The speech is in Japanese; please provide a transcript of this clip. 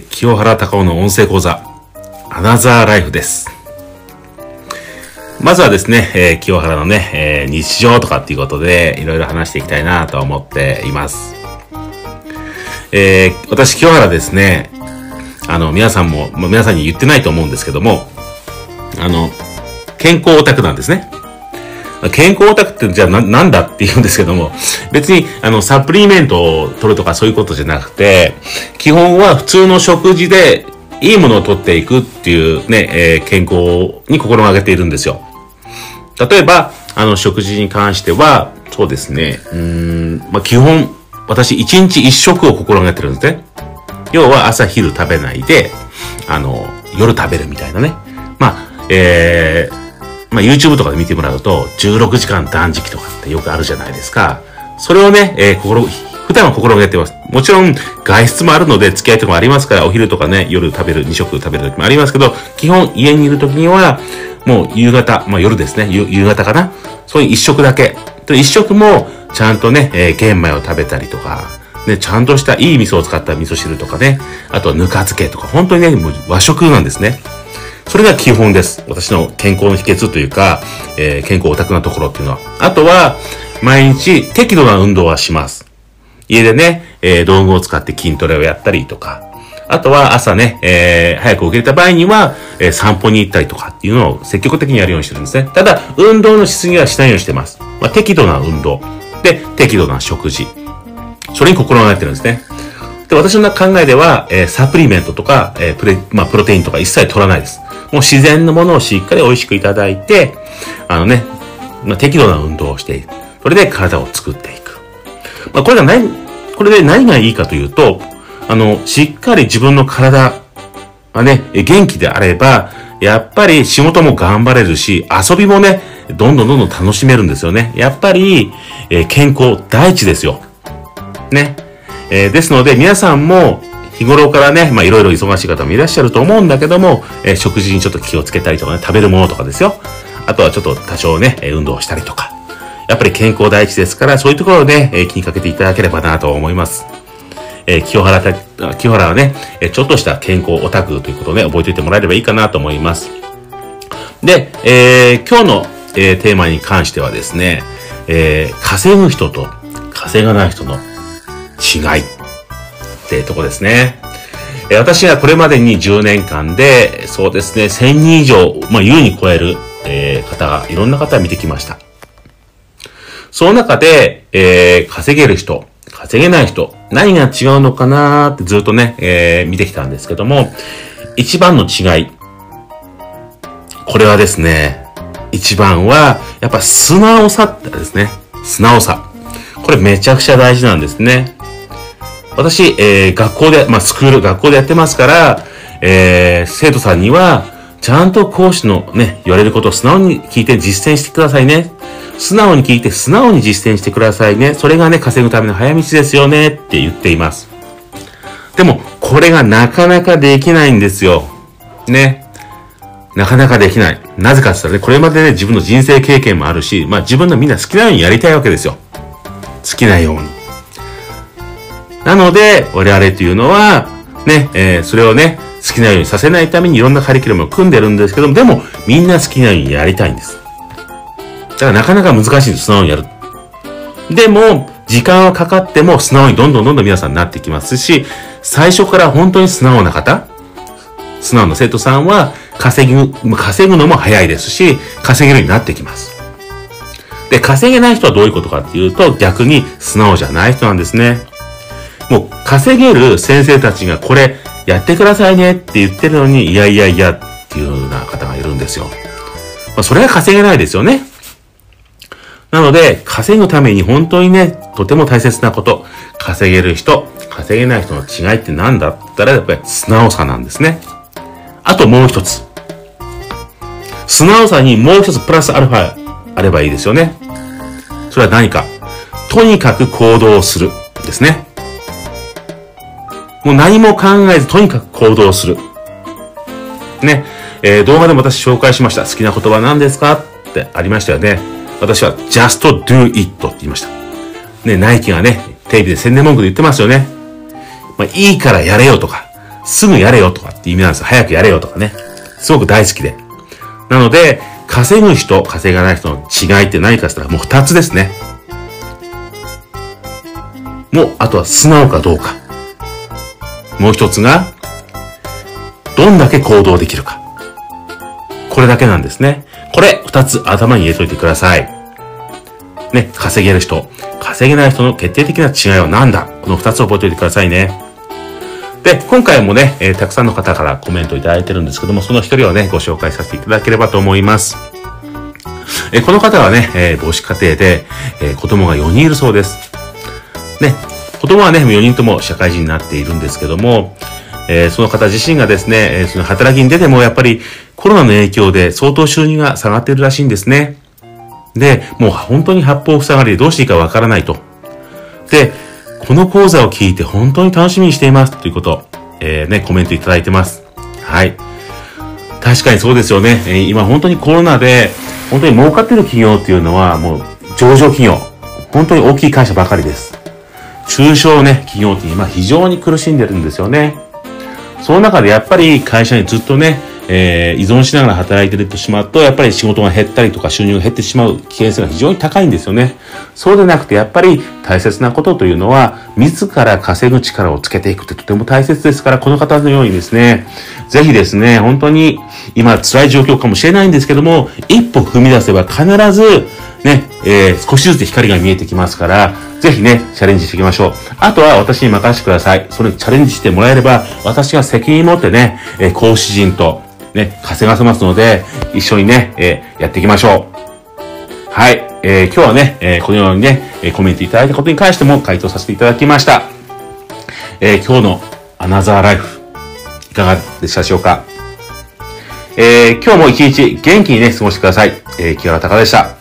清原隆夫の音声講座、アナザーライフです。まずはですね、えー清原のね、えー日常とかっていうことで、いろいろ話していきたいなと思っています。えー私、清原ですね、あの、皆さんも、ま皆さんに言ってないと思うんですけども、あの、健康オタクなんですね。健康オタクってじゃあななんだって言うんですけども、別にあのサプリメントを取るとかそういうことじゃなくて、基本は普通の食事でいいものを取っていくっていうね、えー健康に心がけているんですよ。例えば、あの食事に関しては、そうですね、うん、まあ基本、私一日一食を心がけてるんですね。要は朝昼食べないで、あの、夜食べるみたいなね。まあ、えー、まあ、YouTube とかで見てもらうと、16時間断食とかってよくあるじゃないですか。それをね、えー心、普段は心がけてます。もちろん、外出もあるので、付き合いとかもありますから、お昼とかね、夜食べる、2食食べる時もありますけど、基本家にいる時には、もう夕方、まあ夜ですね、夕方かな。そういう一食だけ。で一食も、ちゃんとね、えー玄米を食べたりとか、ね、ちゃんとしたいい味噌を使った味噌汁とかね、あとはぬか漬けとか、本当にね、もう和食なんですね。それが基本です。私の健康の秘訣というか、えー健康オタクなところっていうのは。あとは、毎日適度な運動はします。家でね、えー道具を使って筋トレをやったりとか、あとは朝ね、えー早く起きれた場合には、えー散歩に行ったりとかっていうのを積極的にやるようにしてるんですね。ただ、運動のしすぎはしないようにしてます。まあ、適度な運動。で、適度な食事。それに心がけてるんですね。で、私の考えでは、えーサプリメントとか、えプレ、まあ、プロテインとか一切取らないです。もう自然のものをしっかり美味しくいただいて、あのね、まあ、適度な運動をしていく。それで体を作っていく。まあ、これが何、これで何がいいかというと、あの、しっかり自分の体がね、元気であれば、やっぱり仕事も頑張れるし、遊びもね、どんどんどんどん楽しめるんですよね。やっぱり、えー健康第一ですよ。ね。えーですので、皆さんも、日頃からね、まあいろいろ忙しい方もいらっしゃると思うんだけども、えー食事にちょっと気をつけたりとかね、食べるものとかですよ。あとはちょっと多少ね、運動したりとか。やっぱり健康第一ですから、そういうところをね、え気にかけていただければなと思います。えー清原た、清原はね、えちょっとした健康オタクということをね、覚えておいてもらえればいいかなと思います。で、えー今日の、えーテーマに関してはですね、えー稼ぐ人と稼がない人の違いってとこですね。え私がこれまでに10年間で、そうですね、1000人以上、まあ、優に超える、えー方が、いろんな方を見てきました。その中で、えー稼げる人、稼げない人、何が違うのかなってずっとね、えー見てきたんですけども、一番の違い。これはですね、一番は、やっぱ素直さってですね。素直さ。これめちゃくちゃ大事なんですね。私、えー学校で、まあ、スクール、学校でやってますから、えー生徒さんには、ちゃんと講師のね、言われることを素直に聞いて実践してくださいね。素直に聞いて素直に実践してくださいね。それがね、稼ぐための早道ですよねって言っています。でも、これがなかなかできないんですよ。ね。なかなかできない。なぜかって言ったらね、これまでね、自分の人生経験もあるし、まあ自分のみんな好きなようにやりたいわけですよ。好きなように。なので、我々というのは、ね、えーそれをね、好きなようにさせないためにいろんなカリキュラムを組んでるんですけども、でも、みんな好きなようにやりたいんです。だからなかなか難しいんです、素直にやる。でも、時間はかかっても素直にどんどんどんどん皆さんになってきますし、最初から本当に素直な方、素直な生徒さんは稼ぐ、稼ぐのも早いですし、稼げるようになってきます。で、稼げない人はどういうことかっていうと、逆に素直じゃない人なんですね。もう稼げる先生たちがこれやってくださいねって言ってるのに、いやいやいやっていうような方がいるんですよ。まあ、それは稼げないですよね。なので、稼ぐために本当にね、とても大切なこと、稼げる人、稼げない人の違いって何だったら、やっぱり素直さなんですね。あともう一つ。素直さにもう一つプラスアルファあればいいですよね。それは何か。とにかく行動する。ですね。もう何も考えず、とにかく行動する。ね。えー動画でも私紹介しました。好きな言葉何ですかってありましたよね。私は just do it って言いました。ね、ナイキがね、テレビで宣伝文句で言ってますよね。まあ、いいからやれよとか、すぐやれよとかって意味なんですよ。早くやれよとかね。すごく大好きで。なので、稼ぐ人、稼がない人の違いって何かって言ったらもう二つですね。もう、あとは素直かどうか。もう一つが、どんだけ行動できるか。これだけなんですね。これ、二つ頭に入れといてください。ね、稼げる人、稼げない人の決定的な違いは何だこの二つ覚えておいてくださいね。で、今回もね、えー、たくさんの方からコメントいただいてるんですけども、その一人をね、ご紹介させていただければと思います。えー、この方はね、えー、母子家庭で、え子供が4人いるそうです。ね、子供はね、4人とも社会人になっているんですけども、えその方自身がですね、えその働きに出てもやっぱりコロナの影響で相当収入が下がっているらしいんですね。で、もう本当に八方塞がりでどうしていいかわからないと。で、この講座を聞いて本当に楽しみにしていますということ、えー、ね、コメントいただいてます。はい。確かにそうですよね。え、今本当にコロナで、本当に儲かってる企業っていうのはもう上場企業。本当に大きい会社ばかりです。中小ね、企業って今非常に苦しんでるんですよね。その中でやっぱり会社にずっとね、えー、依存しながら働いてるとしまうと、やっぱり仕事が減ったりとか収入が減ってしまう危険性が非常に高いんですよね。そうでなくて、やっぱり大切なことというのは、自ら稼ぐ力をつけていくってとても大切ですから、この方のようにですね、ぜひですね、本当に今辛い状況かもしれないんですけども、一歩踏み出せば必ず、ね、えー、少しずつ光が見えてきますから、ぜひね、チャレンジしていきましょう。あとは私に任せてください。それチャレンジしてもらえれば、私が責任持ってね、えー、講師陣と、ね、稼がせますので、一緒にね、えー、やっていきましょう。はい。えー、今日はね、えー、このようにね、えコメントいただいたことに関しても回答させていただきました。え今日のアナザーライフ、いかがでしたでしょうか？え今日も一日元気にね、過ごしてください。えー、木原隆でした。